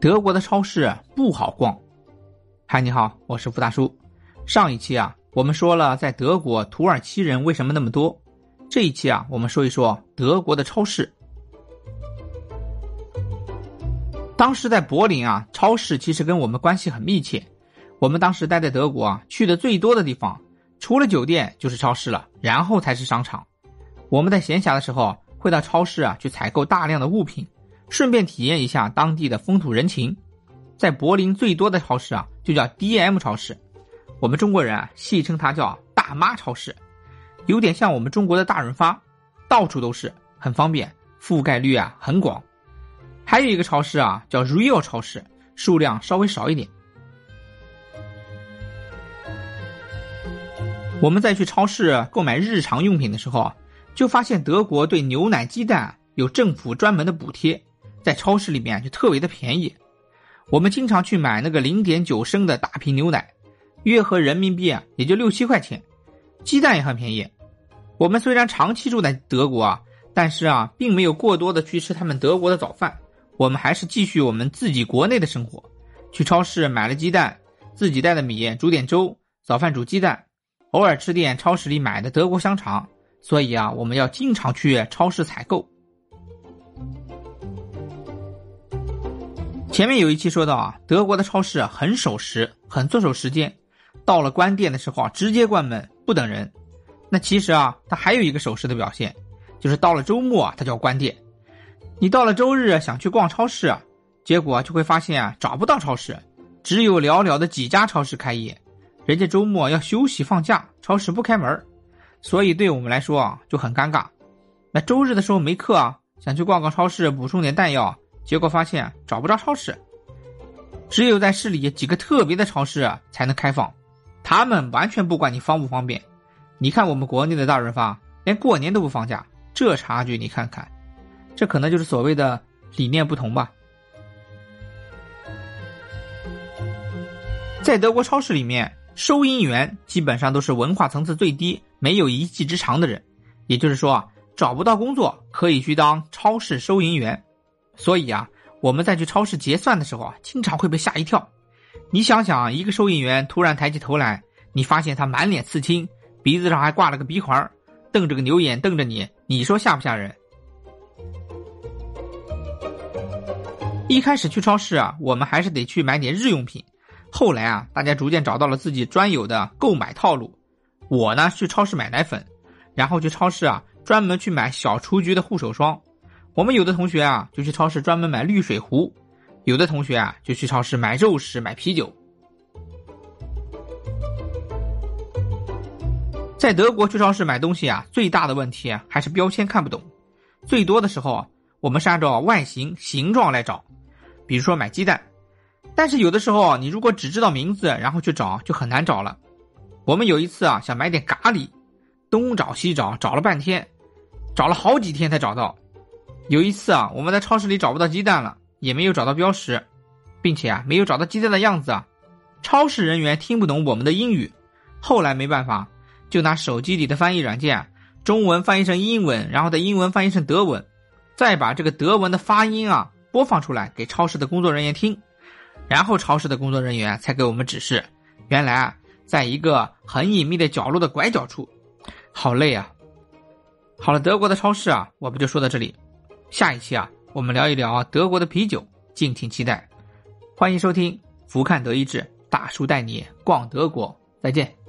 德国的超市不好逛。嗨，你好，我是付大叔。上一期啊，我们说了在德国土耳其人为什么那么多。这一期啊，我们说一说德国的超市。当时在柏林啊，超市其实跟我们关系很密切。我们当时待在德国啊，去的最多的地方，除了酒店就是超市了，然后才是商场。我们在闲暇的时候会到超市啊去采购大量的物品。顺便体验一下当地的风土人情，在柏林最多的超市啊，就叫 DM 超市，我们中国人啊戏称它叫大妈超市，有点像我们中国的大润发，到处都是，很方便，覆盖率啊很广。还有一个超市啊叫 Real 超市，数量稍微少一点。我们在去超市购买日常用品的时候啊，就发现德国对牛奶、鸡蛋有政府专门的补贴。在超市里面就特别的便宜，我们经常去买那个零点九升的大瓶牛奶，约合人民币啊也就六七块钱，鸡蛋也很便宜。我们虽然长期住在德国啊，但是啊并没有过多的去吃他们德国的早饭，我们还是继续我们自己国内的生活。去超市买了鸡蛋，自己带的米煮点粥，早饭煮鸡蛋，偶尔吃点超市里买的德国香肠。所以啊，我们要经常去超市采购。前面有一期说到啊，德国的超市很守时，很遵守时间，到了关店的时候啊，直接关门不等人。那其实啊，它还有一个守时的表现，就是到了周末啊，它就要关店。你到了周日想去逛超市啊，结果就会发现啊，找不到超市，只有寥寥的几家超市开业，人家周末要休息放假，超市不开门，所以对我们来说啊就很尴尬。那周日的时候没课啊，想去逛逛超市补充点弹药。结果发现找不着超市，只有在市里几个特别的超市才能开放，他们完全不管你方不方便。你看我们国内的大润发，连过年都不放假，这差距你看看，这可能就是所谓的理念不同吧。在德国超市里面，收银员基本上都是文化层次最低、没有一技之长的人，也就是说啊，找不到工作可以去当超市收银员。所以啊，我们在去超市结算的时候啊，经常会被吓一跳。你想想，一个收银员突然抬起头来，你发现他满脸刺青，鼻子上还挂了个鼻环，瞪着个牛眼瞪着你，你说吓不吓人？一开始去超市啊，我们还是得去买点日用品。后来啊，大家逐渐找到了自己专有的购买套路。我呢，去超市买奶粉，然后去超市啊，专门去买小雏菊的护手霜。我们有的同学啊，就去超市专门买滤水壶；有的同学啊，就去超市买肉食、买啤酒。在德国去超市买东西啊，最大的问题还是标签看不懂。最多的时候，我们是按照外形、形状来找。比如说买鸡蛋，但是有的时候你如果只知道名字，然后去找就很难找了。我们有一次啊，想买点咖喱，东找西找，找了半天，找了好几天才找到。有一次啊，我们在超市里找不到鸡蛋了，也没有找到标识，并且啊，没有找到鸡蛋的样子啊。超市人员听不懂我们的英语，后来没办法，就拿手机里的翻译软件，中文翻译成英文，然后在英文翻译成德文，再把这个德文的发音啊播放出来给超市的工作人员听，然后超市的工作人员才给我们指示。原来啊，在一个很隐秘的角落的拐角处，好累啊。好了，德国的超市啊，我们就说到这里。下一期啊，我们聊一聊德国的啤酒，敬请期待。欢迎收听《福看德意志》，大叔带你逛德国，再见。